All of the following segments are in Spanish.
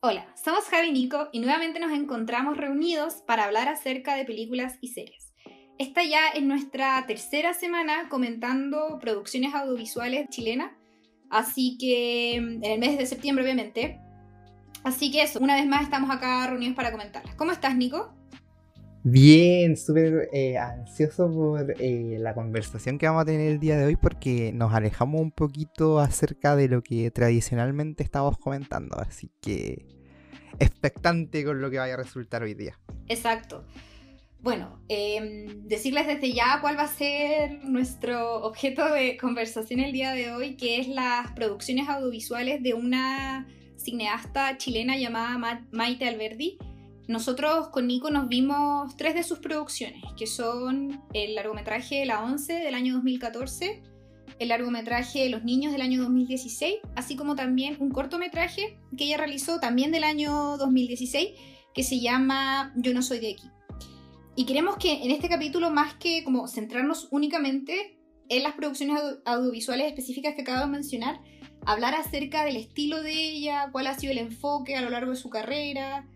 Hola, somos Javi y Nico y nuevamente nos encontramos reunidos para hablar acerca de películas y series. Esta ya es nuestra tercera semana comentando producciones audiovisuales chilenas, así que mm, en el mes de septiembre obviamente. Así que eso, una vez más estamos acá reunidos para comentarlas. ¿Cómo estás, Nico? Bien, súper eh, ansioso por eh, la conversación que vamos a tener el día de hoy porque nos alejamos un poquito acerca de lo que tradicionalmente estamos comentando, así que expectante con lo que vaya a resultar hoy día. Exacto. Bueno, em, decirles desde ya cuál va a ser nuestro objeto de conversación el día de hoy, que es las producciones audiovisuales de una cineasta chilena llamada Maite Alberdi nosotros con Nico nos vimos tres de sus producciones, que son el largometraje La 11 del año 2014, el largometraje Los Niños del año 2016, así como también un cortometraje que ella realizó también del año 2016, que se llama Yo no soy de aquí. Y queremos que en este capítulo, más que como centrarnos únicamente en las producciones audiovisuales específicas que acabo de mencionar, hablar acerca del estilo de ella, cuál ha sido el enfoque a lo largo de su carrera,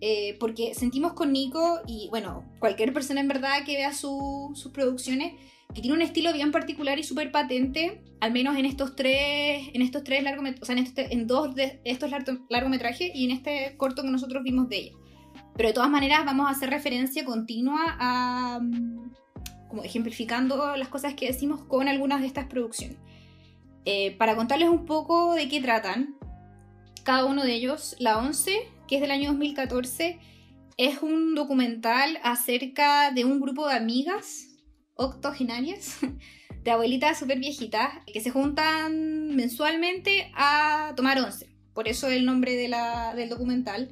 eh, porque sentimos con Nico y bueno, cualquier persona en verdad que vea sus producciones, que tiene un estilo bien particular y súper patente, al menos en estos tres, en estos tres largometrajes, o sea, en, en dos de estos largometrajes y en este corto que nosotros vimos de ella. Pero de todas maneras vamos a hacer referencia continua a, mm, como ejemplificando las cosas que decimos con algunas de estas producciones. Eh, para contarles un poco de qué tratan, cada uno de ellos, la 11 que es del año 2014, es un documental acerca de un grupo de amigas octogenarias, de abuelitas súper viejitas, que se juntan mensualmente a tomar once. Por eso el nombre de la, del documental.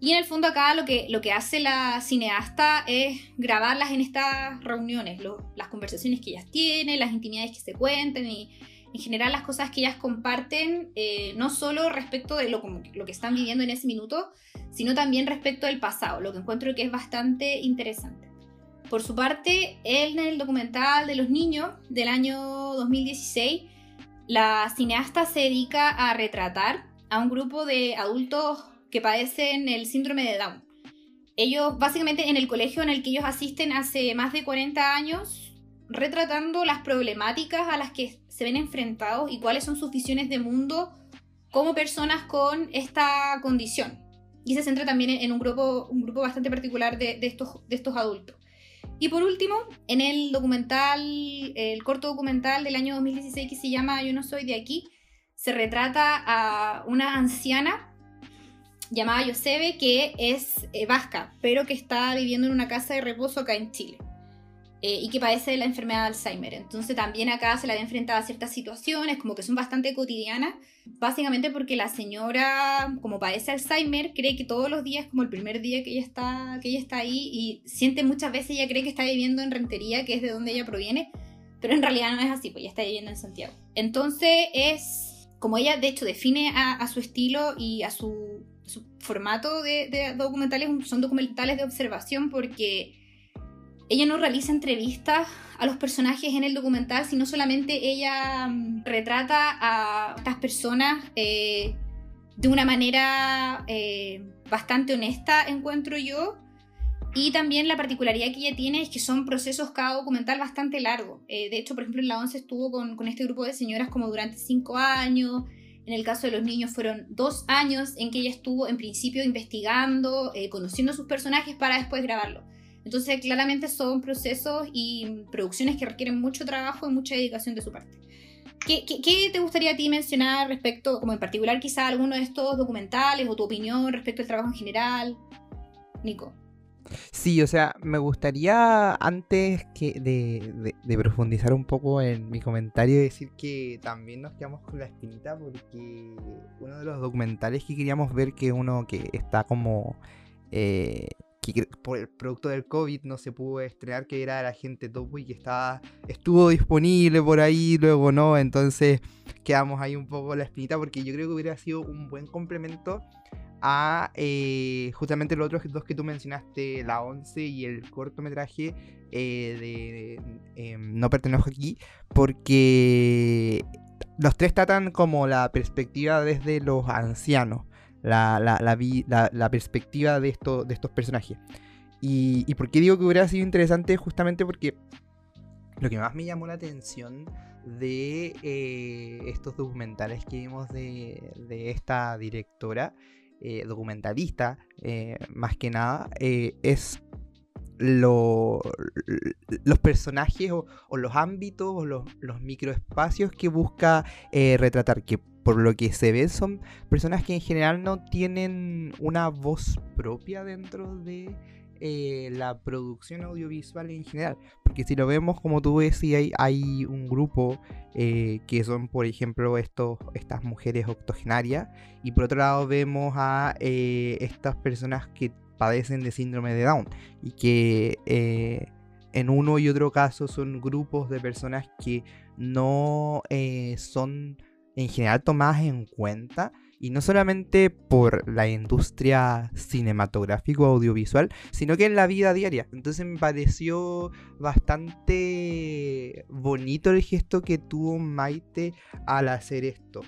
Y en el fondo acá lo que, lo que hace la cineasta es grabarlas en estas reuniones, las conversaciones que ellas tienen, las intimidades que se cuentan y en general las cosas que ellas comparten, eh, no solo respecto de lo, que están viviendo en ese minuto, sino también respecto del pasado, lo que encuentro que es bastante interesante. Por su parte, en el documental de los niños del año 2016, la cineasta se dedica a retratar a un grupo de adultos que padecen el síndrome de Down. Ellos, básicamente en el colegio en el que ellos asisten hace más de 40 años, retratando las problemáticas a las que se ven enfrentados y cuáles son sus visiones de mundo como personas con esta condición. Y se centra también en un grupo, un grupo bastante particular de, estos, de estos adultos. Y por último, en el documental, el corto documental del año 2016 que se llama Yo no soy de aquí, se retrata a una anciana llamada Yosebe que es eh, vasca, pero que está viviendo en una casa de reposo acá en Chile. Eh, y que padece de la enfermedad de Alzheimer. Entonces también acá se la ve enfrentada a ciertas situaciones como que son bastante cotidianas, básicamente porque la señora, como padece Alzheimer, cree que todos los días como el primer día que ella está, que ella está ahí y siente muchas veces, ella cree que está viviendo en Rentería, que es de donde ella proviene, pero en realidad no es así, pues ella está viviendo en Santiago. Entonces es, como ella de hecho define a, su estilo y a su, su formato de, de documentales, son documentales de observación porque ella no realiza entrevistas a los personajes en el documental, sino solamente ella mm, retrata a estas personas eh, de una manera eh, bastante honesta, encuentro yo. Y también la particularidad que ella tiene es que son procesos cada documental bastante largos. Eh, de hecho, por ejemplo, en la 11 estuvo con, este grupo de señoras como durante cinco años. En el caso de los niños fueron dos años en que ella estuvo en principio investigando, conociendo a sus personajes para después grabarlo. Entonces, claramente son procesos y producciones que requieren mucho trabajo y mucha dedicación de su parte. ¿Qué, qué, te gustaría a ti mencionar respecto, como en particular quizá alguno de estos documentales o tu opinión respecto al trabajo en general? Nico. Sí, o sea, me gustaría antes que de, de, profundizar un poco en mi comentario decir que también nos quedamos con la espinita porque uno de los documentales que queríamos ver que uno que está como eh, que por el producto del COVID no se pudo estrenar, que era la gente Topo y que estaba, estuvo disponible por ahí, luego no, entonces quedamos ahí un poco la espinita porque yo creo que hubiera sido un buen complemento a eh, justamente los otros dos que tú mencionaste, la 11 y el cortometraje eh, de, em, No pertenezco aquí, porque los tres tratan como la perspectiva desde los ancianos la, la, perspectiva de, esto, de estos personajes. Y, por qué digo que hubiera sido interesante justamente porque lo que más me llamó la atención de eh, estos documentales que vimos de, esta directora, eh, documentalista, eh, más que nada, es los personajes o, los ámbitos o los, los microespacios que busca retratar, que por lo que se ve son personas que en general no tienen una voz propia dentro de eh, la producción audiovisual en general. Porque si lo vemos, como tú decías, hay, hay un grupo eh, que son, por ejemplo, estos, estas mujeres octogenarias. Y por otro lado vemos a eh, estas personas que padecen de síndrome de Down. Y que en uno y otro caso son grupos de personas que no son en general tomadas en cuenta y no solamente por la industria cinematográfica o audiovisual, sino que en la vida diaria. Entonces me pareció bastante bonito el gesto que tuvo Maite al hacer esto.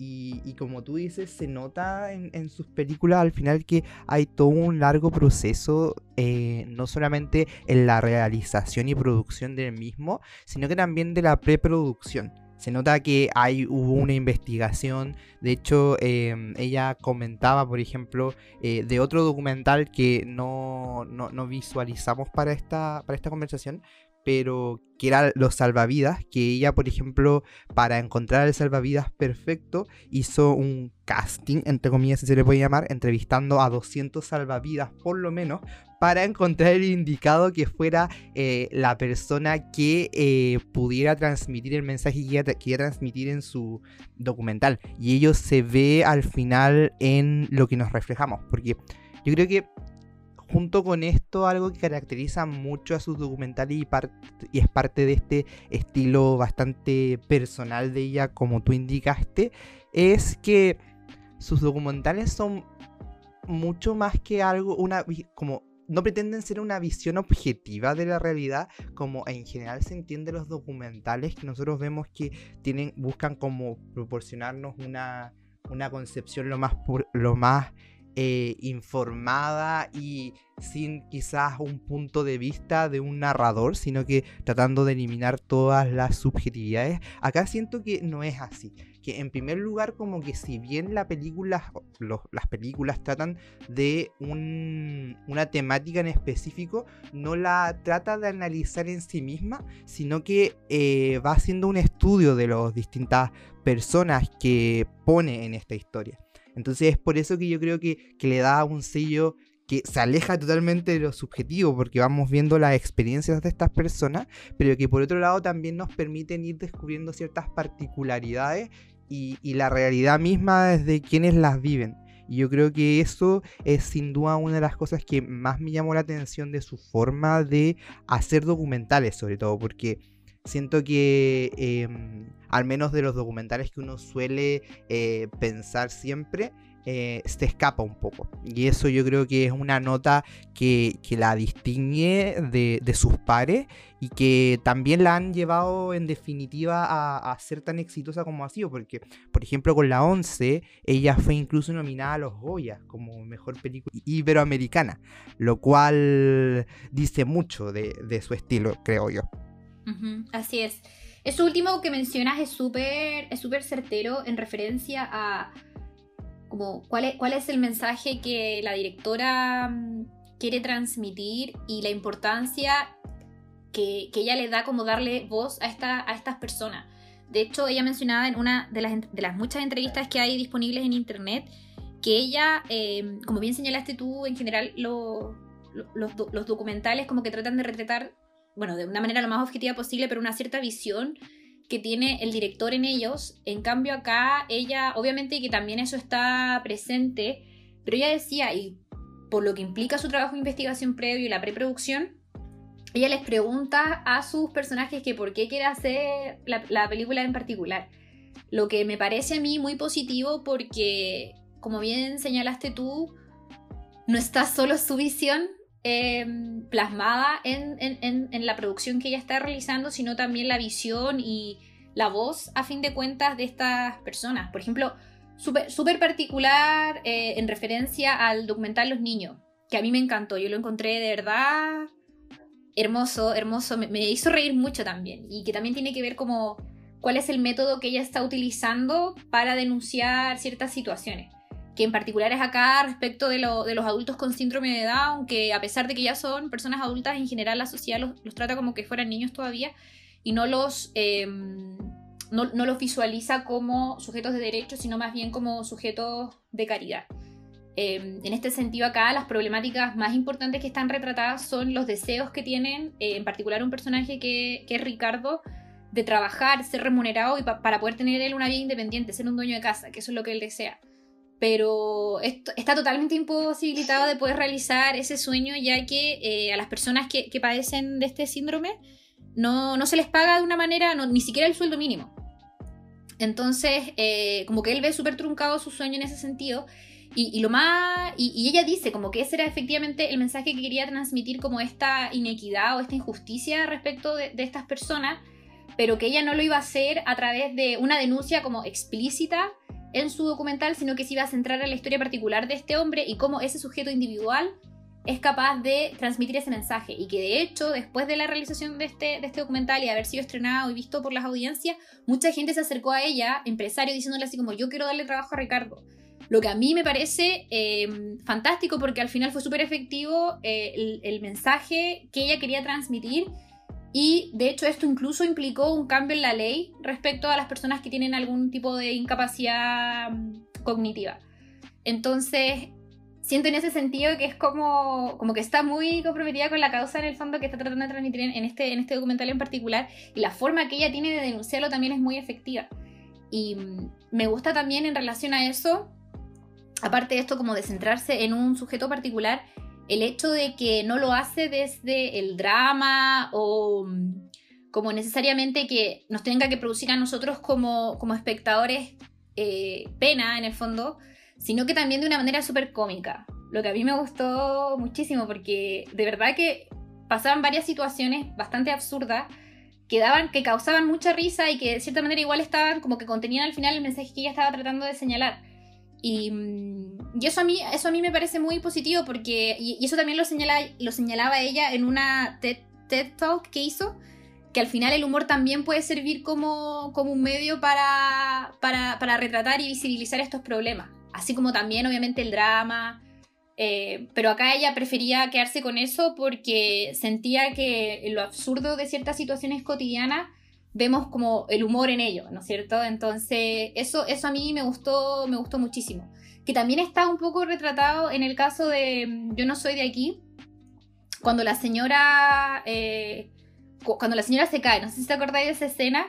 Y, como tú dices, se nota en, sus películas al final que hay todo un largo proceso, eh, no solamente en la realización y producción del mismo, sino que también de la preproducción. Se nota que hay, hubo una investigación. De hecho, em, ella comentaba, por ejemplo, eh, de otro documental que no, no, visualizamos para esta, para esta conversación, pero que era los salvavidas, que ella, por ejemplo, para encontrar el salvavidas perfecto, hizo un casting, entre comillas, si se le puede llamar, entrevistando a 200 salvavidas por lo menos, para encontrar el indicado que fuera eh, la persona que eh, pudiera transmitir el mensaje que quería, transmitir en su documental. Y ello se ve al final en lo que nos reflejamos, porque yo creo que junto con esto, algo que caracteriza mucho a sus documentales y, es parte de este estilo bastante personal de ella, como tú indicaste, es que sus documentales son mucho más que algo, una como no pretenden ser una visión objetiva de la realidad, como en general se entiende los documentales que nosotros vemos que tienen, buscan como proporcionarnos una, una concepción lo más, lo más eh, informada y sin quizás un punto de vista de un narrador, sino que tratando de eliminar todas las subjetividades. Acá siento que no es así. Que en primer lugar, como que si bien la película, las películas tratan de una temática en específico, no la trata de analizar en sí misma, sino que eh, va haciendo un estudio de las distintas personas que pone en esta historia. Entonces es por eso que yo creo que, le da un sello que se aleja totalmente de lo subjetivo, porque vamos viendo las experiencias de estas personas, pero que por otro lado también nos permiten ir descubriendo ciertas particularidades y, la realidad misma desde quienes las viven. Y yo creo que eso es sin duda una de las cosas que más me llamó la atención de su forma de hacer documentales, sobre todo, porque siento que em, al menos de los documentales que uno suele eh, pensar siempre, eh, se escapa un poco. Y eso yo creo que es una nota que, la distingue de, sus pares y que también la han llevado en definitiva a, ser tan exitosa como ha sido. Porque, por ejemplo, con la 11, ella fue incluso nominada a los Goya como mejor película iberoamericana, lo cual dice mucho de, de su estilo, creo yo. así es. Eso último que mencionas es súper es súper certero en referencia a como cuál es, cuál es el mensaje que la directora mm, quiere transmitir y la importancia que, ella le da como darle voz a, esta, a estas personas. De hecho, ella mencionaba en una de las, de las muchas entrevistas que hay disponibles en internet que ella, eh, como bien señalaste tú, en general los, los documentales como que tratan de retratar bueno, de una manera lo más objetiva posible, pero una cierta visión que tiene el director en ellos. En cambio acá ella, obviamente que también eso está presente, pero ella decía, y por lo que implica su trabajo de investigación previo y la preproducción, ella les pregunta a sus personajes que por qué quiere hacer la, la película en particular. Lo que me parece a mí muy positivo porque, como bien señalaste tú, no está solo su visión, Em, plasmada en, la producción que ella está realizando, sino también la visión y la voz, a fin de cuentas, de estas personas. Por ejemplo, súper particular eh, en referencia al documental Los Niños, que a mí me encantó, yo lo encontré de verdad hermoso, hermoso, me, me hizo reír mucho también. Y que también tiene que ver como cuál es el método que ella está utilizando para denunciar ciertas situaciones que en particular es acá respecto de, lo, de, los adultos con síndrome de Down, que a pesar de que ya son personas adultas, en general la sociedad los, trata como que fueran niños todavía y no los, em, no, los visualiza como sujetos de derechos, sino más bien como sujetos de caridad. Em, en este sentido acá las problemáticas más importantes que están retratadas son los deseos que tienen, eh, en particular un personaje que, que, es Ricardo, de trabajar, ser remunerado y para poder tener él una vida independiente, ser un dueño de casa, que eso es lo que él desea pero está totalmente imposibilitado de poder realizar ese sueño ya que eh, a las personas que, padecen de este síndrome no, no, se les paga de una manera, ni siquiera el sueldo mínimo. Entonces, eh, como que él ve súper truncado su sueño en ese sentido. Y, lo más. Y, ella dice como que ese era efectivamente el mensaje que quería transmitir, como esta inequidad o esta injusticia respecto de, de estas personas, pero que ella no lo iba a hacer a través de una denuncia como explícita en su documental, sino que se iba a centrar en la historia particular de este hombre y cómo ese sujeto individual es capaz de transmitir ese mensaje. Y que de hecho, después de la realización de este, de este documental y haber sido estrenado y visto por las audiencias, mucha gente se acercó a ella, empresario, diciéndole así como yo quiero darle trabajo a Ricardo. Lo que a mí me parece em, fantástico porque al final fue súper efectivo eh, el, el mensaje que ella quería transmitir y de hecho esto incluso implicó un cambio en la ley respecto a las personas que tienen algún tipo de incapacidad mm, cognitiva. Entonces, siento en ese sentido que es como, como que está muy comprometida con la causa en el fondo que está tratando de transmitir en este, en este documental en particular y la forma que ella tiene de denunciarlo también es muy efectiva. Y mm, me gusta también en relación a eso, aparte de esto como de centrarse en un sujeto particular, el hecho de que no lo hace desde el drama o mm, como necesariamente que nos tenga que producir a nosotros como, como espectadores eh, pena en el fondo, sino que también de una manera súper cómica. Lo que a mí me gustó muchísimo porque de verdad que pasaban varias situaciones bastante absurdas que, daban, que causaban mucha risa y que de cierta manera igual estaban como que contenían al final el mensaje que ella estaba tratando de señalar. Y, y, eso, a mí, eso a mí me parece muy positivo porque, y, eso también lo, señala, lo señalaba ella en una TED, Talk que hizo, que al final el humor también puede servir como, como un medio para, para, para, retratar y visibilizar estos problemas, así como también obviamente el drama, eh, pero acá ella prefería quedarse con eso porque sentía que lo absurdo de ciertas situaciones cotidianas vemos como el humor en ello, ¿no es cierto? Entonces, eso, eso a mí me gustó, me gustó muchísimo. Que también está un poco retratado en el caso de mm, Yo no soy de aquí, cuando la señora, eh, cuando la señora se cae, no sé si te acordáis de esa escena,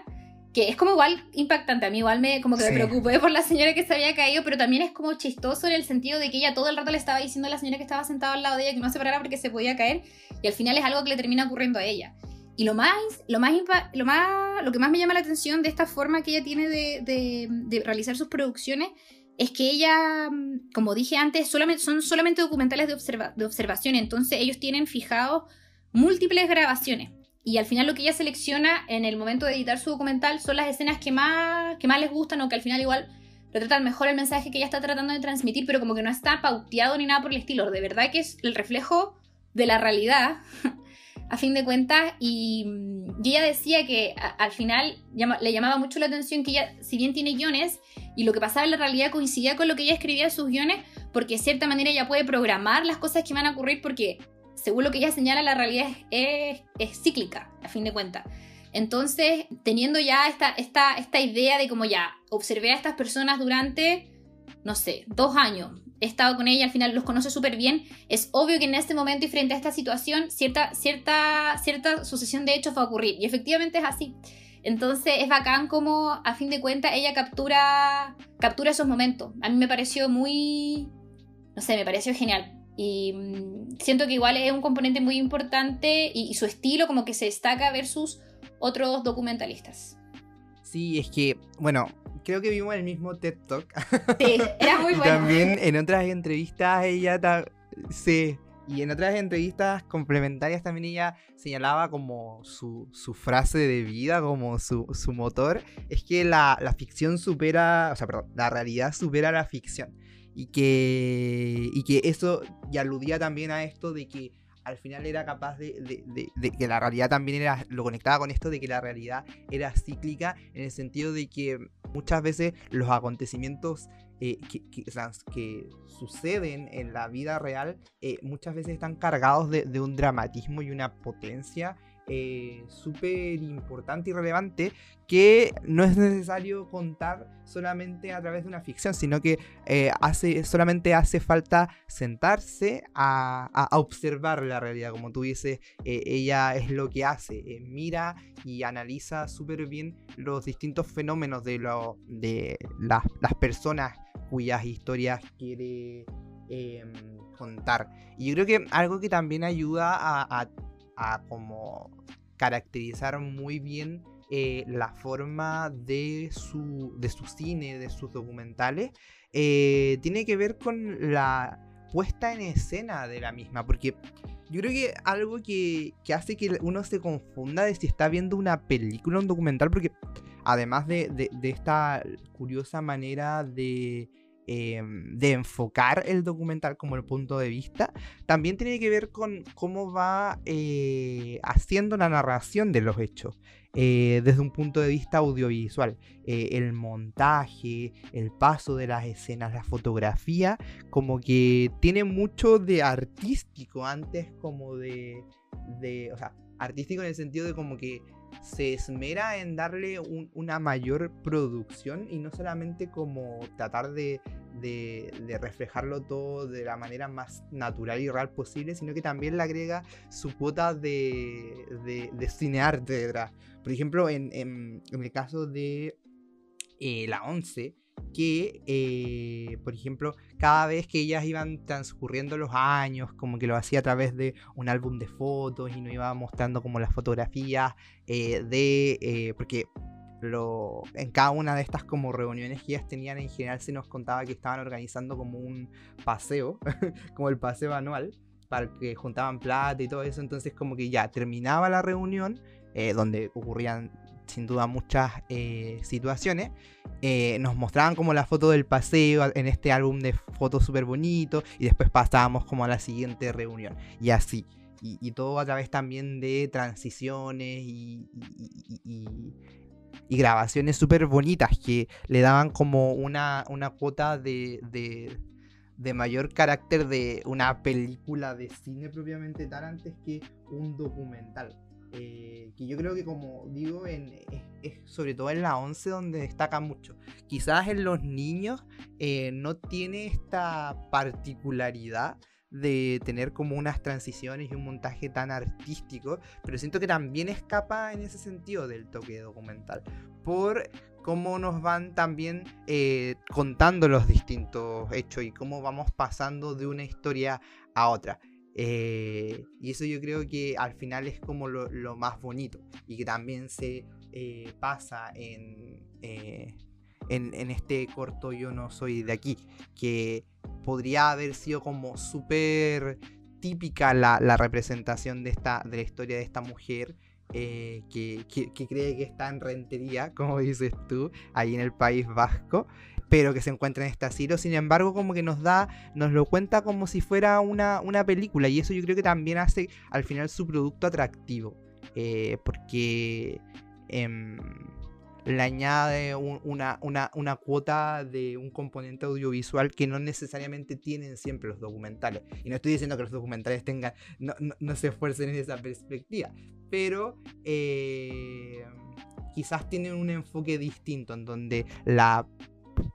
que es como igual impactante, a mí igual me, como que me preocupé por la señora que se había caído, pero también es como chistoso en el sentido de que ella todo el rato le estaba diciendo a la señora que estaba sentada al lado de ella que no se parara porque se podía caer, y al final es algo que le termina ocurriendo a ella. Y lo más, lo más, lo más, lo que más me llama la atención de esta forma que ella tiene de, realizar sus producciones es que ella, mm, como dije antes, solamente, son solamente documentales de, observa, de observación, entonces ellos tienen fijados múltiples grabaciones. Y al final lo que ella selecciona en el momento de editar su documental son las escenas que más, que más les gustan o que al final igual retratan mejor el mensaje que ella está tratando de transmitir, pero como que no está pauteado ni nada por el estilo. De verdad que es el reflejo de la realidad a fin de cuentas, y, ella decía que al final le llamaba mucho la atención que ella, si bien tiene guiones, y lo que pasaba en la realidad coincidía con lo que ella escribía en sus guiones, porque de cierta manera ella puede programar las cosas que van a ocurrir, porque según lo que ella señala, la realidad es, cíclica, a fin de cuentas. Entonces, teniendo ya esta, esta, esta idea de como ya observé a estas personas durante, no sé, dos años, he estado con ella, al final los conoce súper bien, es obvio que en este momento y frente a esta situación, cierta, cierta, cierta sucesión de hechos va a ocurrir. Y efectivamente es así. Entonces es bacán como, a fin de cuentas, ella captura, captura esos momentos. A mí me pareció muy, no sé, me pareció genial. Y mm, siento que igual es un componente muy importante y, y su estilo como que se destaca versus otros documentalistas. Sí, es que, bueno, creo que vimos el mismo TED Talk. Sí, era muy bueno. También en otras entrevistas ella sí, Y en otras entrevistas complementarias también ella señalaba como su, frase de vida, como su, motor, es que la, ficción supera, o sea, perdón, la realidad supera la ficción. Y que, y que eso, y aludía también a esto de que al final era capaz de, que la realidad también era, lo conectaba con esto de que la realidad era cíclica en el sentido de que muchas veces los acontecimientos eh, que, suceden en la vida real eh, muchas veces están cargados de, un dramatismo y una potencia eh, súper importante y relevante que no es necesario contar solamente a través de una ficción, sino que eh, hace, solamente hace falta sentarse a, observar la realidad, como tú dices, eh, ella es lo que hace, mira y analiza súper bien los distintos fenómenos de, las, personas cuyas historias quiere em, contar. Y yo creo que algo que también ayuda a, a como caracterizar muy bien eh, la forma de su, de cine, de sus documentales, eh, tiene que ver con la puesta en escena de la misma, porque yo creo que algo que, hace que uno se confunda de si está viendo una película, un documental, porque además de esta curiosa manera de Em, de enfocar el documental como el punto de vista, también tiene que ver con cómo va eh, haciendo la narración de los hechos. Eh, desde un punto de vista audiovisual. Eh, el montaje, el paso de las escenas, la fotografía, como que tiene mucho de artístico antes como de, de o sea, artístico en el sentido de como que se esmera en darle una mayor producción y no solamente como tratar de, reflejarlo todo de la manera más natural y real posible, sino que también le agrega su cuota de, de, cinearte detrás. Por ejemplo, en, el caso de eh, la 11, que, eh, por ejemplo, cada vez que ellas iban transcurriendo los años, como que lo hacía a través de un álbum de fotos y nos iba mostrando como las fotografías eh, de, porque lo, en cada una de estas como reuniones que ellas tenían en general se nos contaba que estaban organizando como un paseo, como el paseo anual, para que juntaban plata y todo eso, entonces como que ya terminaba la reunión, donde ocurrían sin duda muchas eh, situaciones. Eh, nos mostraban como la foto del paseo en este álbum de fotos súper bonito y después pasábamos como a la siguiente reunión y así. Y, todo a través también de transiciones y, grabaciones súper bonitas que le daban como una, una cuota de, de, de mayor carácter de una película de cine propiamente tal antes que un documental. Eh, que yo creo que como digo, en, es, sobre todo en la 11 donde destaca mucho. Quizás en los niños eh, no tiene esta particularidad de tener como unas transiciones y un montaje tan artístico, pero siento que también escapa en ese sentido del toque documental, por cómo nos van también eh, contando los distintos hechos y cómo vamos pasando de una historia a otra. Eh, y eso yo creo que al final es como lo, más bonito y que también se eh, pasa eh, en, este corto Yo no soy de aquí, que podría haber sido como súper típica la, la, representación de, esta, de la historia de esta mujer. que, que, que, cree que está en rentería, como dices tú, ahí en el País Vasco, pero que se encuentra en este asilo. Sin embargo, como que nos da, nos lo cuenta como si fuera una, una película. Y eso yo creo que también hace al final su producto atractivo. Eh, porque em, le añade una, una, una, cuota de un componente audiovisual que no necesariamente tienen siempre los documentales. Y no estoy diciendo que los documentales tengan, no, no, se esfuercen en esa perspectiva, pero eh, quizás tienen un enfoque distinto en donde la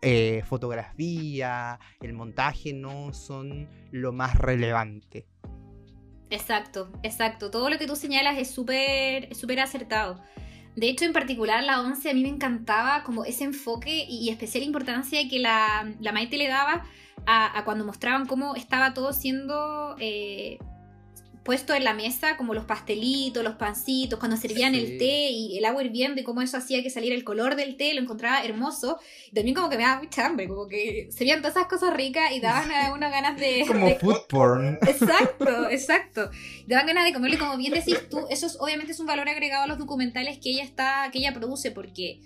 eh, fotografía, el montaje no son lo más relevante. Exacto, exacto. Todo lo que tú señalas es súper acertado. De hecho, en particular la 11 a mí me encantaba como ese enfoque y, especial importancia que la, la Maite le daba a, cuando mostraban cómo estaba todo siendo eh, puesto en la mesa, como los pastelitos, los pancitos, cuando servían el té y el agua hirviendo y cómo eso hacía que saliera el color del té, lo encontraba hermoso. Y también como que me daba mucha hambre, como que se veían todas esas cosas ricas y daban a uno ganas de... Como food porn. Exacto, exacto. Daban ganas de comerlo y como bien decís tú, eso es, obviamente es un valor agregado a los documentales que ella está, que ella produce, porque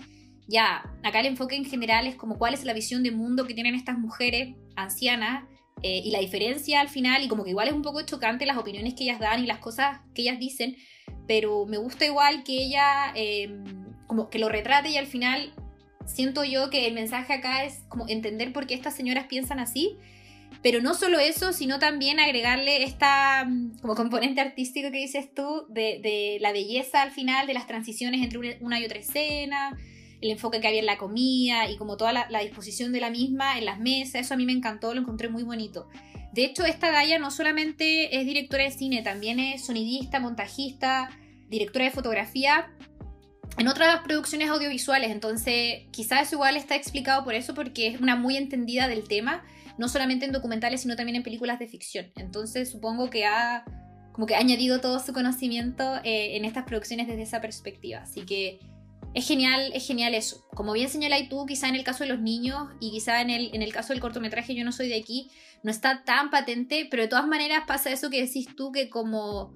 ya, acá el enfoque en general es como cuál es la visión de mundo que tienen estas mujeres ancianas eh, y la diferencia al final, y como que igual es un poco chocante las opiniones que ellas dan y las cosas que ellas dicen, pero me gusta igual que ella, em, como que lo retrate y al final siento yo que el mensaje acá es como entender por qué estas señoras piensan así, pero no solo eso, sino también agregarle esta mm, como componente artístico que dices tú, de, de la belleza al final, de las transiciones entre una y otra escena, el enfoque que había en la comida y como toda la, disposición de la misma en las mesas, eso a mí me encantó, lo encontré muy bonito. De hecho, esta Gaia no solamente es directora de cine, también es sonidista, montajista, directora de fotografía en otras producciones audiovisuales, entonces quizás igual está explicado por eso, porque es una muy entendida del tema, no solamente en documentales, sino también en películas de ficción. Entonces supongo que ha como que ha añadido todo su conocimiento eh, en estas producciones desde esa perspectiva. Así que es genial, es genial eso. Como bien señaláis tú, quizá en el caso de los niños y quizá en el, en el caso del cortometraje Yo no soy de aquí, no está tan patente, pero de todas maneras pasa eso que decís tú, que como,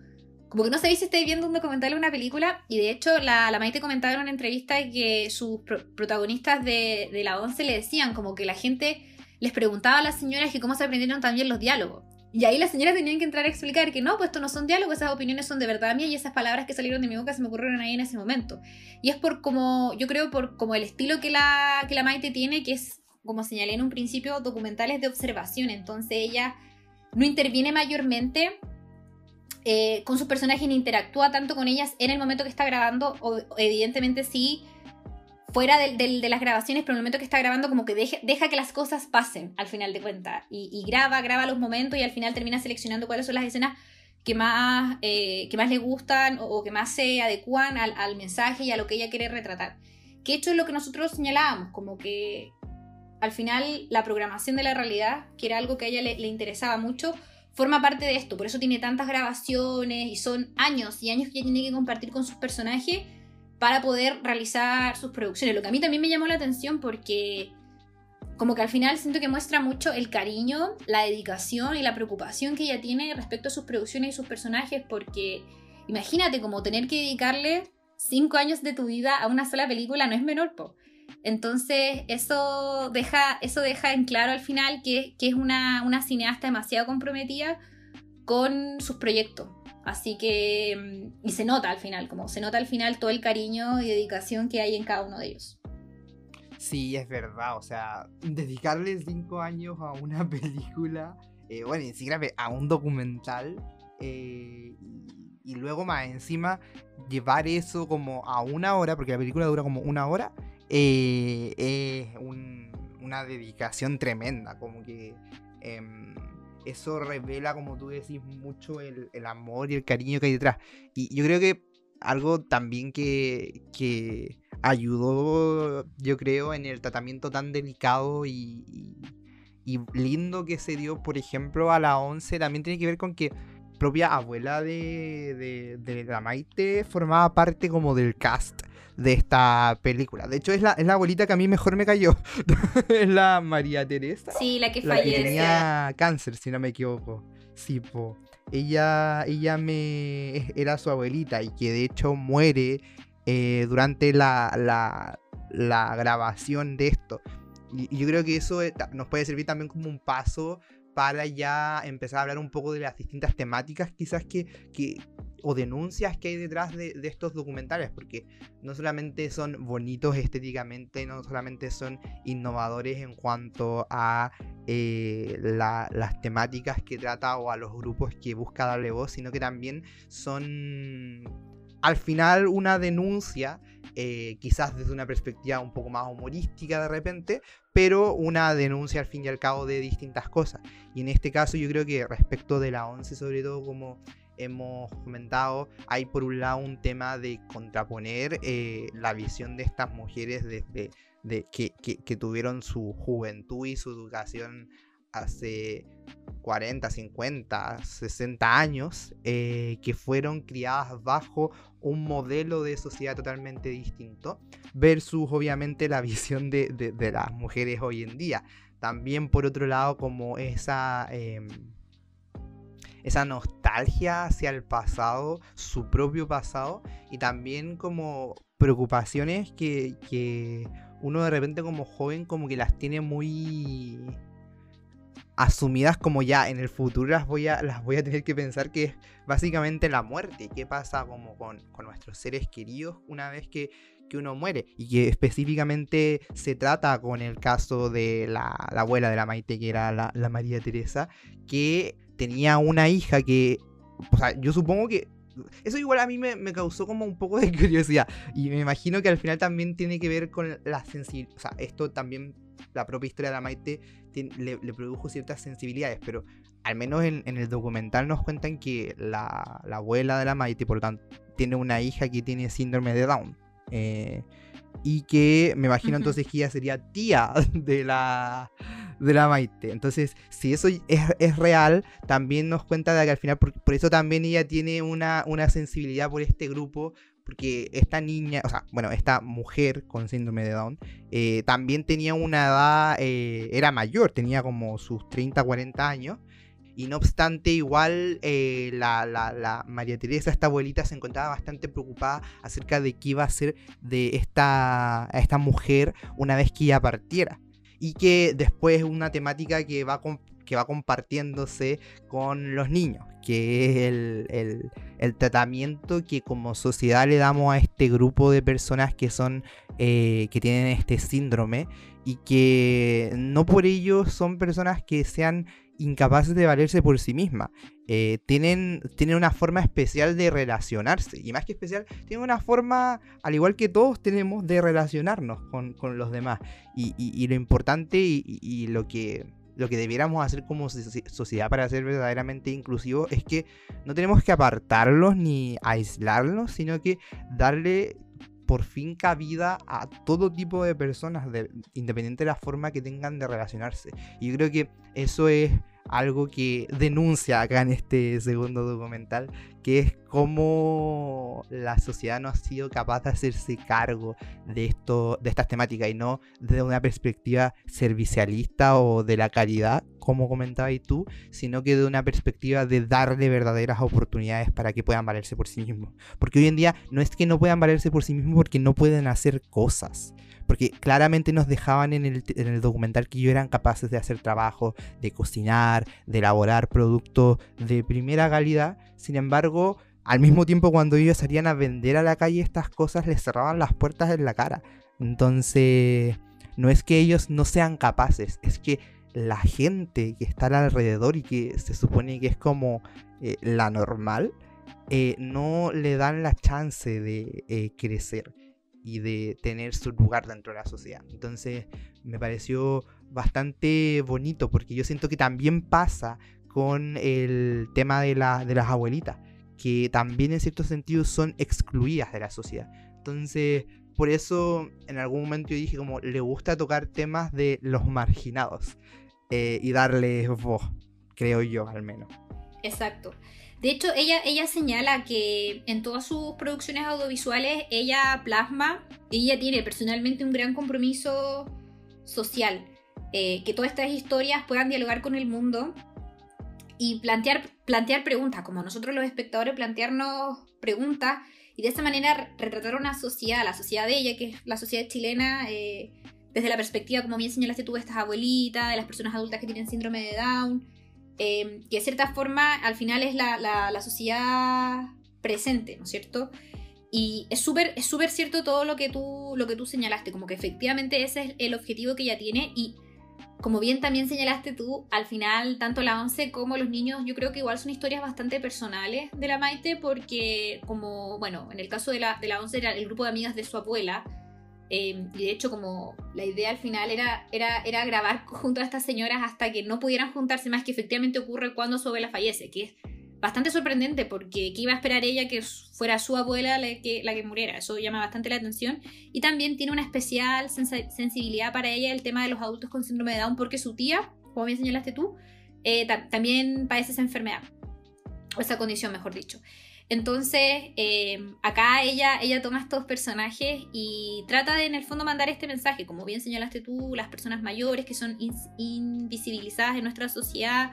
como que no sabéis si estáis viendo un documental o una película, y de hecho la, la Maite comentaba en una entrevista que sus protagonistas de, de la 11 le decían como que la gente les preguntaba a las señoras que cómo se aprendieron también los diálogos. Y ahí las señoras tenían que entrar a explicar que no, pues esto no son diálogos, esas opiniones son de verdad mías y esas palabras que salieron de mi boca se me ocurrieron ahí en ese momento. Y es por como, yo creo por como el estilo que la, que la Maite tiene, que es, como señalé en un principio, documentales de observación. Entonces ella no interviene mayormente eh, con sus personajes ni interactúa tanto con ellas en el momento que está grabando, o evidentemente sí fuera de, las grabaciones, pero en el momento que está grabando como que deja, que las cosas pasen al final de cuentas. Y, graba, graba los momentos y al final termina seleccionando cuáles son las escenas que más, eh, que más le gustan o, que más se adecuan al, mensaje y a lo que ella quiere retratar. Que hecho es lo que nosotros señalábamos, como que al final la programación de la realidad, que era algo que a ella le, le interesaba mucho, forma parte de esto. Por eso tiene tantas grabaciones y son años y años que ella tiene que compartir con sus personajes para poder realizar sus producciones. Lo que a mí también me llamó la atención porque como que al final siento que muestra mucho el cariño, la dedicación y la preocupación que ella tiene respecto a sus producciones y sus personajes, porque imagínate como tener que dedicarle cinco años de tu vida a una sola película no es menor, po. Entonces eso deja, eso deja en claro al final que, que es una, una cineasta demasiado comprometida con sus proyectos. Así que, mm, y se nota al final, como se nota al final todo el cariño y dedicación que hay en cada uno de ellos. Sí, es verdad, o sea, dedicarle cinco años a una película, eh, bueno, ni siquiera a un documental, eh, y, luego más encima llevar eso como a una hora, porque la película dura como una hora, eh, es una dedicación tremenda, como que... Eso revela, como tú decís, mucho el, amor y el cariño que hay detrás. Y yo creo que algo también que, que ayudó, yo creo, en el tratamiento tan delicado y, y, lindo que se dio, por ejemplo, a la 11, también tiene que ver con que propia abuela de, de, de la Maite formaba parte como del cast de esta película. De hecho, es la, es la abuelita que a mí mejor me cayó. es la María Teresa. Sí, la que la Que tenía cáncer, si no me equivoco. Sí, po. Ella, ella me era su abuelita y que de hecho muere eh, durante la, la, la, grabación de esto. Y, yo creo que eso eh, nos puede servir también como un paso para ya empezar a hablar un poco de las distintas temáticas quizás que, que, o denuncias que hay detrás de, estos documentales, porque no solamente son bonitos estéticamente, no solamente son innovadores en cuanto a eh, las temáticas que trata o a los grupos que busca darle voz, sino que también son al final una denuncia, eh, quizás desde una perspectiva un poco más humorística de repente, pero una denuncia al fin y al cabo de distintas cosas. Y en este caso yo creo que respecto de la 11 sobre todo como hemos comentado, hay por un lado un tema de contraponer eh, la visión de estas mujeres desde de, que, que, tuvieron su juventud y su educación hace 40, 50, 60 años, eh, que fueron criadas bajo un modelo de sociedad totalmente distinto, versus obviamente la visión de, de, las mujeres hoy en día. También por otro lado como esa... Em, esa nostalgia hacia el pasado, su propio pasado, y también como preocupaciones que, que uno de repente como joven como que las tiene muy asumidas como ya en el futuro las voy a, las voy a tener que pensar que es básicamente la muerte. ¿Qué pasa como con, nuestros seres queridos una vez que, uno muere? Y que específicamente se trata con el caso de la, abuela de la Maite, que era la, la, María Teresa, que tenía una hija que, o sea, yo supongo que... Eso igual a mí me, causó como un poco de curiosidad. Y me imagino que al final también tiene que ver con la sensibilidad. O sea, esto también la propia historia de la Maite le, produjo ciertas sensibilidades, pero al menos en, el documental nos cuentan que la, abuela de la Maite, por lo tanto, tiene una hija que tiene síndrome de Down. Eh, y que me imagino entonces que ella sería tía de la, de la Maite. Entonces, si eso es, real, también nos cuenta de que al final, por, eso también ella tiene una, una sensibilidad por este grupo, porque esta niña, o sea, bueno, esta mujer con síndrome de Down, eh, también tenía una edad, eh, era mayor, tenía como sus 30, 40 años. Y no obstante, igual eh, la, la, María Teresa, esta abuelita, se encontraba bastante preocupada acerca de qué iba a ser de esta, esta mujer una vez que ella partiera. Y que después una temática que va, que va compartiéndose con los niños que es el, tratamiento que como sociedad le damos a este grupo de personas que son eh, que tienen este síndrome y que no por ello son personas que sean incapaces de valerse por sí mismas. Eh, tienen, tienen una forma especial de relacionarse. Y más que especial, tienen una forma, al igual que todos tenemos, de relacionarnos con, los demás. Y, lo importante y, lo que lo que debiéramos hacer como sociedad para ser verdaderamente inclusivos es que no tenemos que apartarlos ni aislarlos, sino que darle por fin cabida a todo tipo de personas, independiente de la forma que tengan de relacionarse. Y yo creo que eso es algo que denuncia acá en este segundo documental, que es cómo la sociedad no ha sido capaz de hacerse cargo de, esto, de estas temáticas y no desde una perspectiva servicialista o de la caridad, como comentabas tú, sino que de una perspectiva de darle verdaderas oportunidades para que puedan valerse por sí mismos. Porque hoy en día no es que no puedan valerse por sí mismos porque no pueden hacer cosas porque claramente nos dejaban en el, documental que ellos eran capaces de hacer trabajo, de cocinar, de elaborar productos de primera calidad. Sin embargo, al mismo tiempo cuando ellos salían a vender a la calle estas cosas, les cerraban las puertas en la cara. Entonces, no es que ellos no sean capaces, es que la gente que está alrededor y que se supone que es como eh, la normal, eh, no le dan la chance de eh, crecer y de tener su lugar dentro de la sociedad. Entonces me pareció bastante bonito porque yo siento que también pasa con el tema de, la, de las abuelitas, que también en ciertos sentidos son excluidas de la sociedad. Entonces, por eso en algún momento yo dije como le gusta tocar temas de los marginados eh, y darles voz, creo yo al menos. Exacto. De hecho, ella, ella señala que en todas sus producciones audiovisuales ella plasma, ella tiene personalmente un gran compromiso social, eh, que todas estas historias puedan dialogar con el mundo y plantear, plantear preguntas, como nosotros los espectadores plantearnos preguntas y de esa manera retratar una sociedad, la sociedad de ella, que es la sociedad chilena, eh, desde la perspectiva, como bien señalaste tú, de estas abuelitas, de las personas adultas que tienen síndrome de Down, Em, que de cierta forma al final es la, la, sociedad presente, ¿no es cierto? Y es súper es súper cierto todo lo que, tú, lo que tú señalaste, como que efectivamente ese es el objetivo que ella tiene y como bien también señalaste tú, al final tanto la once como los niños yo creo que igual son historias bastante personales de la Maite porque como, bueno, en el caso de la, de la once era el grupo de amigas de su abuela, Em, y de hecho, como la idea al final era, era, era grabar junto a estas señoras hasta que no pudieran juntarse más, que efectivamente ocurre cuando su abuela fallece, que es bastante sorprendente porque ¿qué iba a esperar ella que fuera su abuela la que, la que muriera? Eso llama bastante la atención. Y también tiene una especial sensibilidad para ella el tema de los adultos con síndrome de Down, porque su tía, como bien señalaste tú, eh, también padece esa enfermedad, o esa condición, mejor dicho. Entonces, eh, acá ella, ella toma estos personajes y trata de, en el fondo, mandar este mensaje. Como bien señalaste tú, las personas mayores que son invisibilizadas en nuestra sociedad.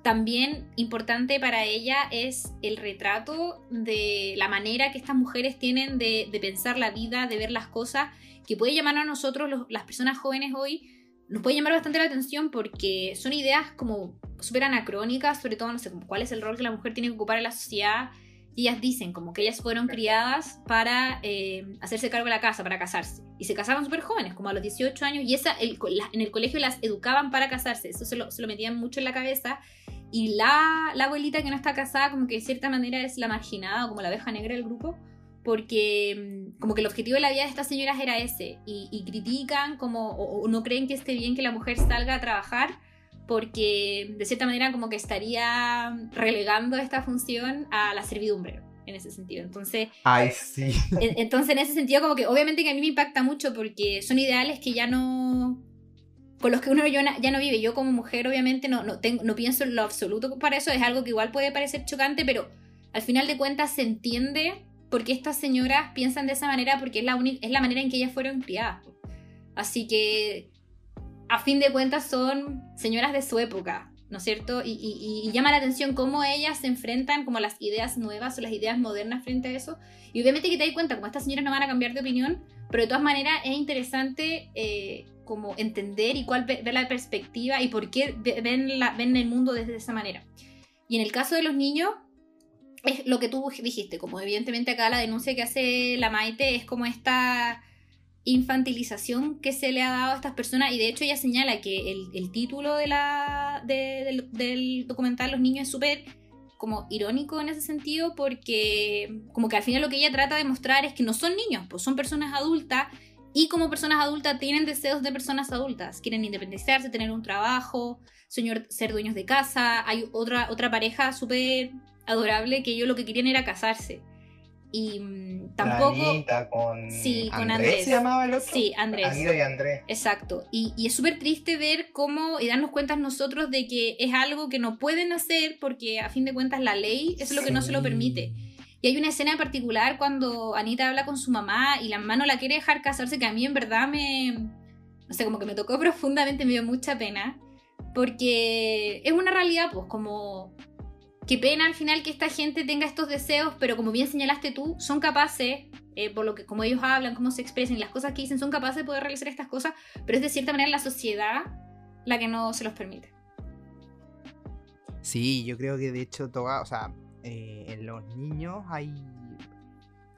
También importante para ella es el retrato de la manera que estas mujeres tienen de, pensar la vida, de ver las cosas, que puede llamar a nosotros, las personas jóvenes hoy, nos puede llamar bastante la atención porque son ideas como súper anacrónicas, sobre todo, no sé, cuál es el rol que la mujer tiene que ocupar en la sociedad ellas dicen como que ellas fueron criadas para eh, hacerse cargo de la casa, para casarse. Y se casaban súper jóvenes, como a los 18 años, y esa, en el colegio las educaban para casarse, eso se lo, se lo metían mucho en la cabeza. Y la, la, abuelita que no está casada, como que de cierta manera es la marginada o como la abeja negra del grupo, porque mm, como que el objetivo de la vida de estas señoras era ese, y, critican como, o no creen que esté bien que la mujer salga a trabajar porque de cierta manera como que estaría relegando esta función a la servidumbre en ese sentido. Entonces, Ay, sí. entonces en ese sentido como que obviamente que a mí me impacta mucho porque son ideales que ya no con los que uno ya no vive. Yo como mujer obviamente no, no, tengo, no pienso en lo absoluto para eso, es algo que igual puede parecer chocante, pero al final de cuentas se entiende por qué estas señoras piensan de esa manera porque es la, es la manera en que ellas fueron criadas. Así que a fin de cuentas son señoras de su época, ¿no es cierto? Y, llama la atención cómo ellas se enfrentan como las ideas nuevas o las ideas modernas frente a eso. Y obviamente que te das cuenta, como estas señoras no van a cambiar de opinión, pero de todas maneras es interesante eh, como entender y cuál ver la perspectiva y por qué ven, la, ven el mundo desde esa manera. Y en el caso de los niños, es lo que tú dijiste, como evidentemente acá la denuncia que hace la Maite es como esta infantilización que se le ha dado a estas personas y de hecho ella señala que el, título de la, del, documental Los niños es súper como irónico en ese sentido porque como que al final lo que ella trata de mostrar es que no son niños, pues son personas adultas y como personas adultas tienen deseos de personas adultas, quieren independizarse, tener un trabajo, señor, ser dueños de casa, hay otra, otra pareja súper adorable que ellos lo que querían era casarse y mm, tampoco. con sí, con Andrés. ¿Se llamaba el otro? Sí, Andrés. Anita y Andrés. Exacto. Y, y es súper triste ver cómo. y darnos cuenta nosotros de que es algo que no pueden hacer porque a fin de cuentas la ley es lo que no se lo permite. Y hay una escena en particular cuando Anita habla con su mamá y la mamá no la quiere dejar casarse, que a mí en verdad me. No sé, como que me tocó profundamente, me dio mucha pena. Porque es una realidad, pues, como qué pena al final que esta gente tenga estos deseos, pero como bien señalaste tú, son capaces, eh, por lo que como ellos hablan, cómo se expresan las cosas que dicen, son capaces de poder realizar estas cosas, pero es de cierta manera la sociedad la que no se los permite. Sí, yo creo que de hecho toda, o sea, eh, en los niños hay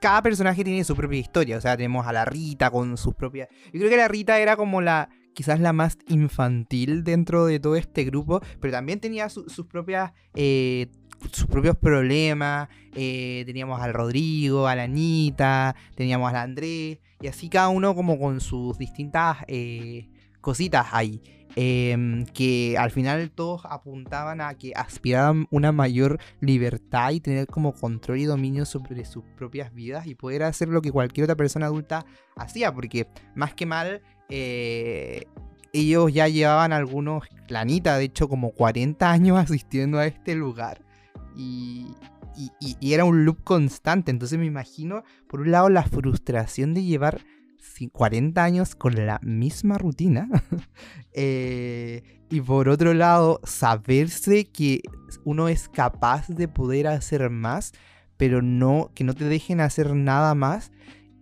cada personaje tiene su propia historia. O sea, tenemos a la Rita con sus propias. Yo creo que la Rita era como la. quizás la más infantil dentro de todo este grupo. Pero también tenía sus propias. Eh, sus propios problemas. Eh, teníamos al Rodrigo, a la Anita, teníamos al Andrés. Y así cada uno como con sus distintas eh, cositas ahí. Em, que al final todos apuntaban a que aspiraban una mayor libertad y tener como control y dominio sobre sus propias vidas y poder hacer lo que cualquier otra persona adulta hacía, porque más que mal eh, ellos ya llevaban algunos, planita de hecho como 40 años asistiendo a este lugar y, y era un loop constante, entonces me imagino por un lado la frustración de llevar 40 años con la misma rutina. Eh, y por otro lado, saberse que uno es capaz de poder hacer más, pero no que no te dejen hacer nada más.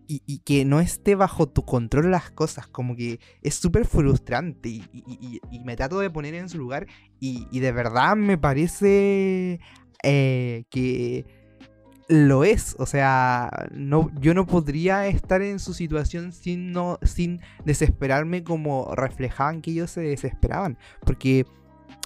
Y, que no esté bajo tu control las cosas, como que es súper frustrante y, me trato de poner en su lugar y, de verdad me parece eh, que lo es. O sea, no, yo no podría estar en su situación sin, no, sin desesperarme como reflejaban que ellos se desesperaban. Porque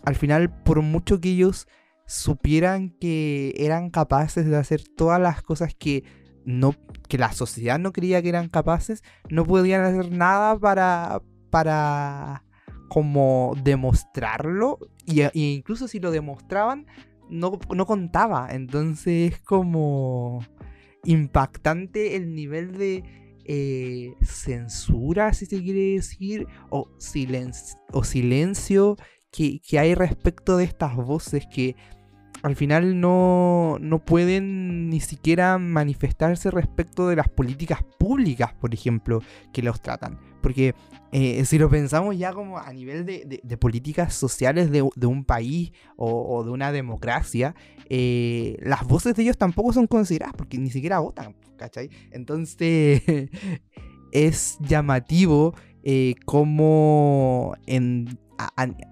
al final, por mucho que ellos supieran que eran capaces de hacer todas las cosas que no que la sociedad no creía que eran capaces, no podían hacer nada para para como demostrarlo y, y incluso si lo demostraban no, contaba. Entonces es como impactante el nivel de eh, censura, si se quiere decir, o, silencio, que hay respecto de estas voces que al final no, no pueden ni siquiera manifestarse respecto de las políticas públicas, por ejemplo, que los tratan. Porque eh, si lo pensamos ya como a nivel de, políticas sociales de, un país o, o de una democracia, eh, las voces de ellos tampoco son consideradas porque ni siquiera votan, ¿cachai? Entonces es llamativo eh, como en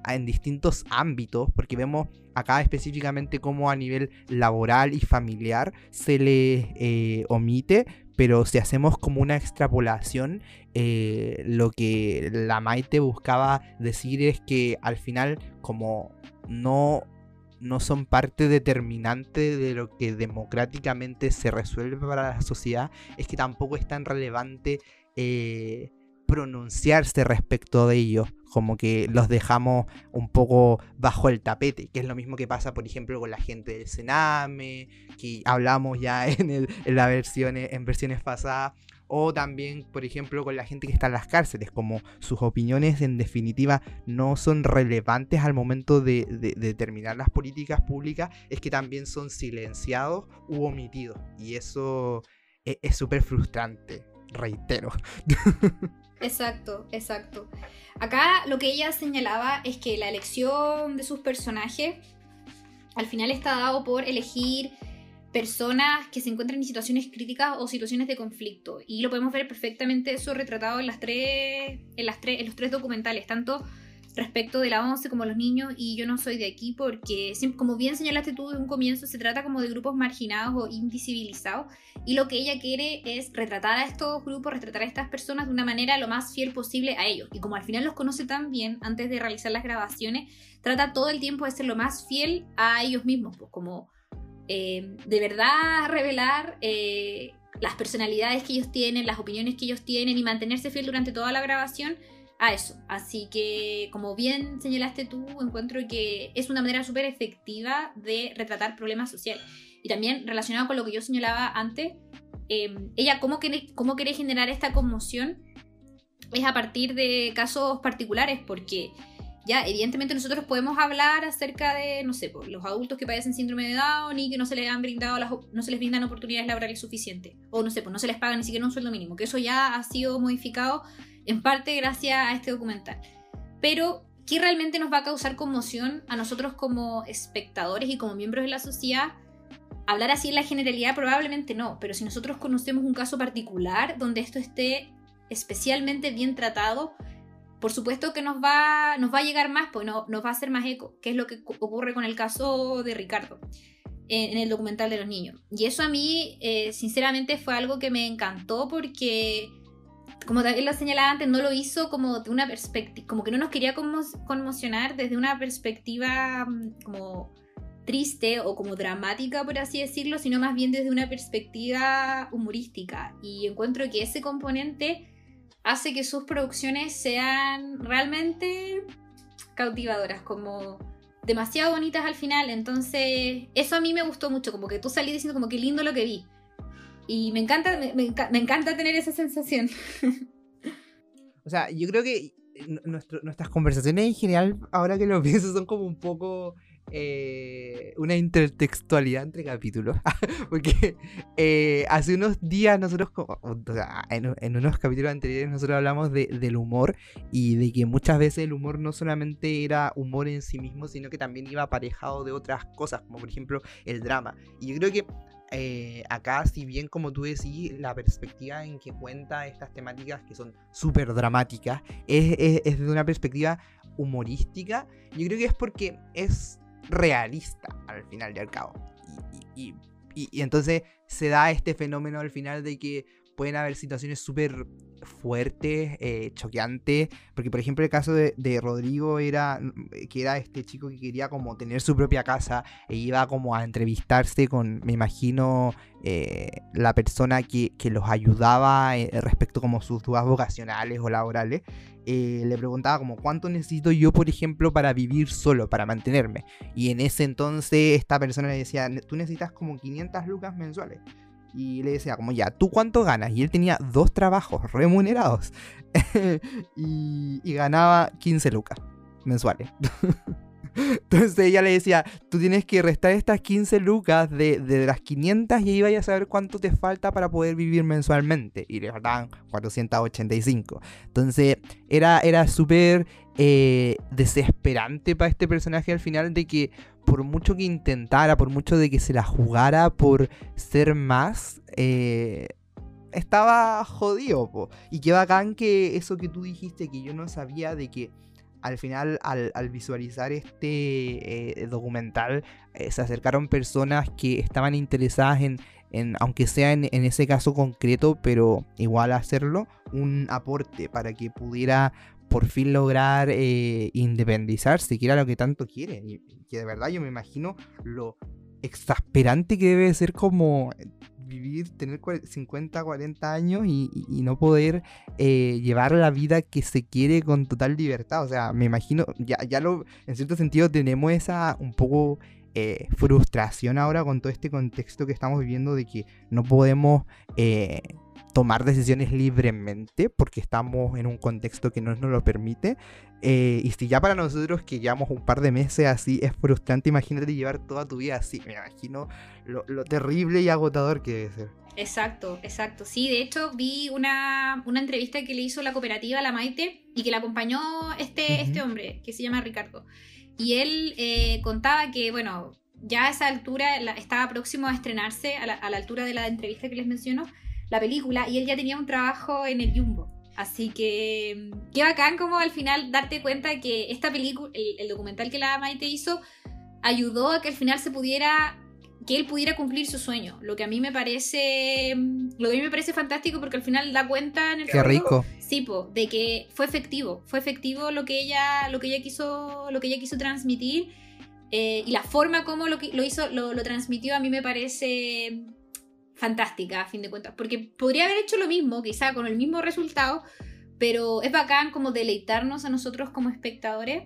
en distintos ámbitos, porque vemos acá específicamente cómo a nivel laboral y familiar se le eh, omite, pero si hacemos como una extrapolación, eh, lo que la Maite buscaba decir es que al final como no no son parte determinante de lo que democráticamente se resuelve para la sociedad, es que tampoco es tan relevante eh, pronunciarse respecto de ellos, como que los dejamos un poco bajo el tapete, que es lo mismo que pasa, por ejemplo, con la gente del Sename, que hablamos ya en, las versiones, en versiones pasadas, o también, por ejemplo, con la gente que está en las cárceles, como sus opiniones en definitiva no son relevantes al momento de, de, de determinar las políticas públicas, es que también son silenciados u omitidos, y eso e, es súper frustrante, reitero. Exacto, exacto. Acá lo que ella señalaba es que la elección de sus personajes al final está dado por elegir personas que se encuentran en situaciones críticas o situaciones de conflicto. Y lo podemos ver perfectamente eso retratado en las tres, en las tres, en los tres documentales, tanto respecto de la ONCE como los niños y yo no soy de aquí porque, como bien señalaste tú de un comienzo, se trata como de grupos marginados o invisibilizados y lo que ella quiere es retratar a estos grupos, retratar a estas personas de una manera lo más fiel posible a ellos. Y como al final los conoce tan bien antes de realizar las grabaciones, trata todo el tiempo de ser lo más fiel a ellos mismos, pues como eh, de verdad revelar... Eh, las personalidades que ellos tienen, las opiniones que ellos tienen y mantenerse fiel durante toda la grabación a eso. Así que, como bien señalaste tú, encuentro que es una manera súper efectiva de retratar problemas sociales. Y también relacionado con lo que yo señalaba antes, em, ella cómo quiere, cómo quiere generar esta conmoción es a partir de casos particulares, porque ya evidentemente nosotros podemos hablar acerca de, no sé, pues, los adultos que padecen síndrome de Down y que no se les han brindado las, no se les brindan oportunidades laborales suficientes, o no sé, pues no se les paga ni siquiera un sueldo mínimo, que eso ya ha sido modificado en parte gracias a este documental. Pero, ¿qué realmente nos va a causar conmoción a nosotros como espectadores y como miembros de la sociedad? Hablar así en la generalidad probablemente no, pero si nosotros conocemos un caso particular donde esto esté especialmente bien tratado, por supuesto que nos va, nos va a llegar más, pues no, nos va a hacer más eco, que es lo que ocurre con el caso de Ricardo en, el documental de los niños. Y eso a mí, eh, sinceramente, fue algo que me encantó porque como también lo señalaba antes, no lo hizo como de una perspectiva, como que no nos quería conmocionar desde una perspectiva mm, como triste o como dramática, por así decirlo, sino más bien desde una perspectiva humorística. Y encuentro que ese componente hace que sus producciones sean realmente cautivadoras, como demasiado bonitas al final. Entonces, eso a mí me gustó mucho, como que tú salí diciendo como que lindo lo que vi. Y me encanta, me, encanta tener esa sensación. o sea, yo creo que nuestras conversaciones en general, ahora que lo pienso, son como un poco eh, una intertextualidad entre capítulos. Porque eh, hace unos días nosotros, o sea, en, unos capítulos anteriores nosotros hablamos de, del humor y de que muchas veces el humor no solamente era humor en sí mismo, sino que también iba aparejado de otras cosas, como por ejemplo el drama. Y yo creo que eh, acá, si bien como tú decís, la perspectiva en que cuenta estas temáticas que son súper dramáticas es, es, de una perspectiva humorística, yo creo que es porque es realista al final y al cabo. Y, y entonces se da este fenómeno al final de que pueden haber situaciones súper fuertes, eh, choqueantes, porque por ejemplo el caso de, Rodrigo era mm, que era este chico que quería como tener su propia casa e iba como a entrevistarse con, me imagino, eh, la persona que, los ayudaba eh, respecto como sus dudas vocacionales o laborales. le preguntaba como cuánto necesito yo, por ejemplo, para vivir solo, para mantenerme. Y en ese entonces esta persona le decía, tú necesitas como 500 lucas mensuales y le decía como, ya, ¿tú cuánto ganas? Y él tenía dos trabajos remunerados y, ganaba 15 lucas. mensuales. Entonces ella le decía, tú tienes que restar estas 15 lucas de, las 500 y ahí vayas a saber cuánto te falta para poder vivir mensualmente. Y le faltaban 485. Entonces era, era súper eh, desesperante para este personaje al final de que por mucho que intentara, por mucho de que se la jugara por ser más, eh, estaba jodido. Y qué bacán que eso que tú dijiste, que yo no sabía de que al final, al, visualizar este eh, documental, eh, se acercaron personas que estaban interesadas en, aunque sea en, ese caso concreto, pero igual hacerlo, un aporte para que pudiera por fin lograr eh, independizarse, que era lo que tanto quiere. Y que de verdad yo me imagino lo exasperante que debe ser como vivir, tener 50, 40 años y, no poder eh, llevar la vida que se quiere con total libertad. O sea, me imagino, ya, ya lo, en cierto sentido tenemos esa un poco eh, frustración ahora con todo este contexto que estamos viviendo de que no podemos eh, tomar decisiones libremente porque estamos en un contexto que no nos lo permite. Eh, y si ya para nosotros que llevamos un par de meses así es frustrante, imagínate llevar toda tu vida así. Me imagino lo, terrible y agotador que debe ser. Exacto, exacto. Sí, de hecho vi una, entrevista que le hizo la cooperativa La Maite y que la acompañó este, este hombre que se llama Ricardo. Y él eh, contaba que, bueno, ya a esa altura estaba próximo a estrenarse, a la, a la altura de la entrevista que les menciono, la película y él ya tenía un trabajo en el Jumbo. Así que qué bacán como al final darte cuenta que esta película, el, documental que la Maite hizo, ayudó a que al final se pudiera, que él pudiera cumplir su sueño. Lo que a mí me parece, lo que a mí me parece fantástico porque al final da cuenta en el Qué rico. Sí, de que fue efectivo, fue efectivo lo que ella, lo que ella quiso, lo que ella quiso transmitir. Eh, y la forma como lo, lo hizo, lo, lo transmitió a mí me parece fantástica, a fin de cuentas. Porque podría haber hecho lo mismo, quizá con el mismo resultado, pero es bacán como deleitarnos a nosotros como espectadores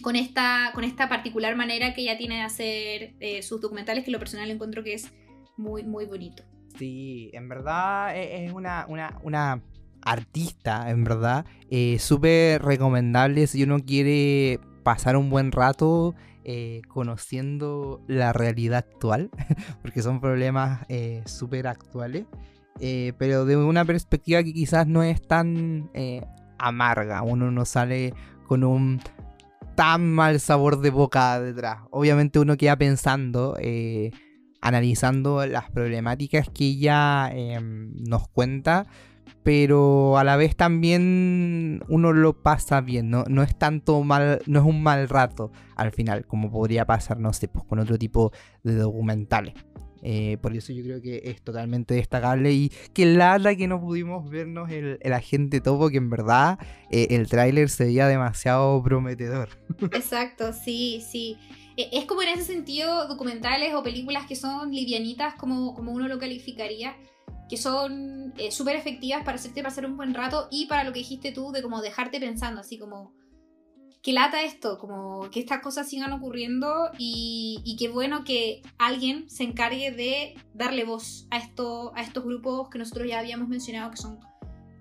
con esta, con esta particular manera que ella tiene de hacer eh, sus documentales, que lo personal encuentro que es muy, muy bonito. Sí, en verdad e, es una, una, una artista, en verdad, eh, súper recomendable si uno quiere pasar un buen rato eh, conociendo la realidad actual, porque son problemas eh, súper actuales, eh, pero de una perspectiva que quizás no es tan amarga, uno no sale con un tan mal sabor de boca detrás. Obviamente uno queda pensando, analizando las problemáticas que ella em, nos cuenta pero a la vez también uno lo pasa bien, no, no es tanto mal, no es un mal rato al final, como podría pasar, no sé, pues con otro tipo de documentales. Eh, por eso yo creo que es totalmente destacable y que lata que no pudimos vernos el, el agente topo, que en verdad eh, el tráiler se veía demasiado prometedor. Exacto, sí, sí. E, es como en ese sentido documentales o películas que son livianitas como, como uno lo calificaría que son eh, súper efectivas para hacerte pasar un buen rato y para lo que dijiste tú de como dejarte pensando, así como, qué lata esto, como que estas cosas sigan ocurriendo y, y qué bueno que alguien se encargue de darle voz a, esto, a estos grupos que nosotros ya habíamos mencionado, que son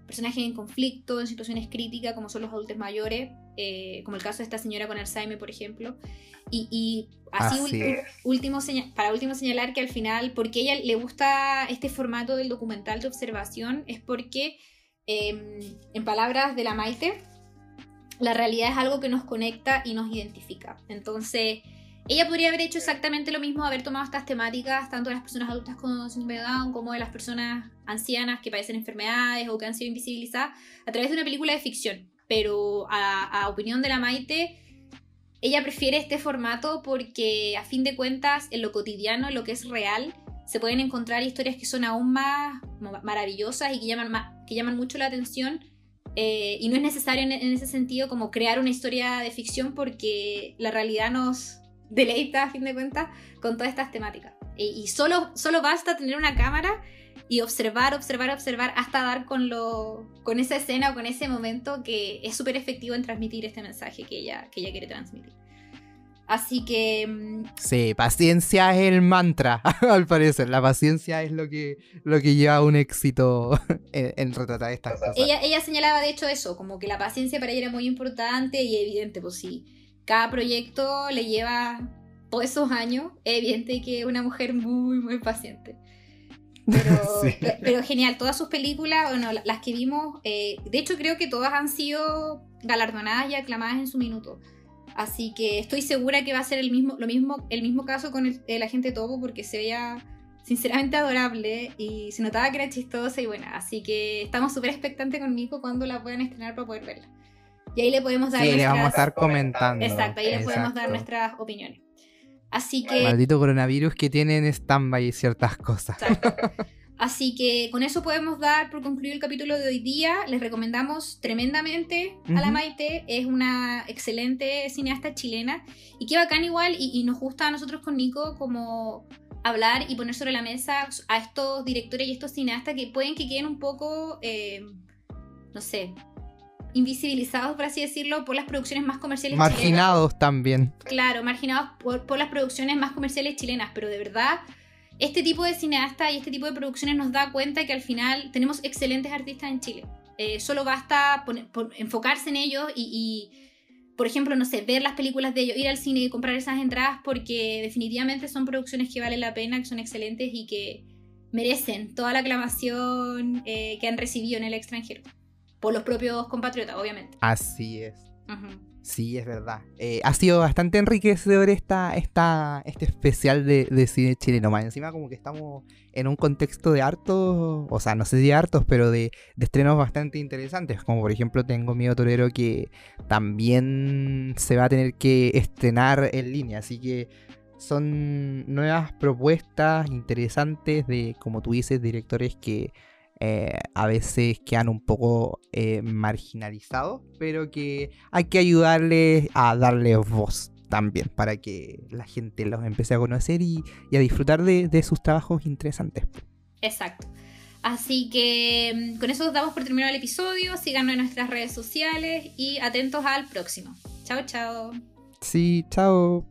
personajes en conflicto, en situaciones críticas, como son los adultos mayores, eh, como el caso de esta señora con Alzheimer, por ejemplo. Y, así, último para último señalar que al final, porque ella le gusta este formato del documental de observación, es porque, em, en palabras de la Maite, la realidad es algo que nos conecta y nos identifica. Entonces, ella podría haber hecho exactamente lo mismo, haber tomado estas temáticas, tanto de las personas adultas con síndrome de Down como de las personas ancianas que padecen enfermedades o que han sido invisibilizadas, a través de una película de ficción. Pero a, opinión de la Maite, ella prefiere este formato porque a fin de cuentas en lo cotidiano, en lo que es real, se pueden encontrar historias que son aún más maravillosas y que llaman, que llaman mucho la atención. Eh, y no es necesario en, ese sentido como crear una historia de ficción porque la realidad nos deleita a fin de cuentas con todas estas temáticas. Y, solo, solo basta tener una cámara y observar, observar, observar hasta dar con, lo, con esa escena o con ese momento que es súper efectivo en transmitir este mensaje que ella, que ella quiere transmitir. Así que... mm, Sí, paciencia es el mantra, al parecer. La paciencia es lo que, lo que lleva a un éxito en, en retratar estas cosas. Ella, ella señalaba de hecho eso, como que la paciencia para ella era muy importante y evidente, pues sí, cada proyecto le lleva todos esos años, es evidente que es una mujer muy, muy paciente. Pero, Sí. pe- pero genial, todas sus películas, bueno, la- las que vimos, eh, de hecho creo que todas han sido galardonadas y aclamadas en su minuto. Así que estoy segura que va a ser el mismo, lo mismo, el mismo caso con el, el agente Topo porque se veía sinceramente adorable y se notaba que era chistosa y buena. Así que estamos súper expectantes con Nico cuando la puedan estrenar para poder verla. Y ahí le podemos dar Sí, le vamos a nuestras- estar comentando. Exacto, ahí les podemos dar Exacto. nuestras opiniones. Así que, Maldito coronavirus que tiene en stand-by ciertas cosas. Así que con eso podemos dar por concluido el capítulo de hoy día. Les recomendamos tremendamente a la. Maite. Es una excelente cineasta chilena. Y qué bacán igual. Y, y nos gusta a nosotros con Nico como hablar y poner sobre la mesa a estos directores y estos cineastas que pueden que queden un poco, eh, no sé, invisibilizados, por así decirlo, por las producciones más comerciales chilenas. Marginados también. Claro, marginados por, por las producciones más comerciales chilenas, pero de verdad, este tipo de cineasta y este tipo de producciones nos da cuenta que al final tenemos excelentes artistas en Chile. Eh, solo basta poner- por- enfocarse en ellos y, y, por ejemplo, no sé, ver las películas de ellos, ir al cine y comprar esas entradas porque definitivamente son producciones que valen la pena, que son excelentes y que merecen toda la aclamación eh, que han recibido en el extranjero. Por los propios compatriotas, obviamente. Así es. Sí, es verdad. Eh, ha sido bastante enriquecedor esta, esta, este especial de, de cine chileno. Más encima como que estamos en un contexto de hartos, o sea, no sé si hartos, pero de, de estrenos bastante interesantes. Como por ejemplo tengo Miedo Torero que también se va a tener que estrenar en línea. Así que son nuevas propuestas interesantes de, como tú dices, directores que eh, a veces quedan un poco eh, marginalizados, pero que hay que ayudarles a darles voz también para que la gente los empiece a conocer y, y a disfrutar de, de sus trabajos interesantes. Exacto. Así que mm, con eso damos por terminado el episodio. Síganos en nuestras redes sociales y atentos al próximo. Chao, chao. Sí, chao.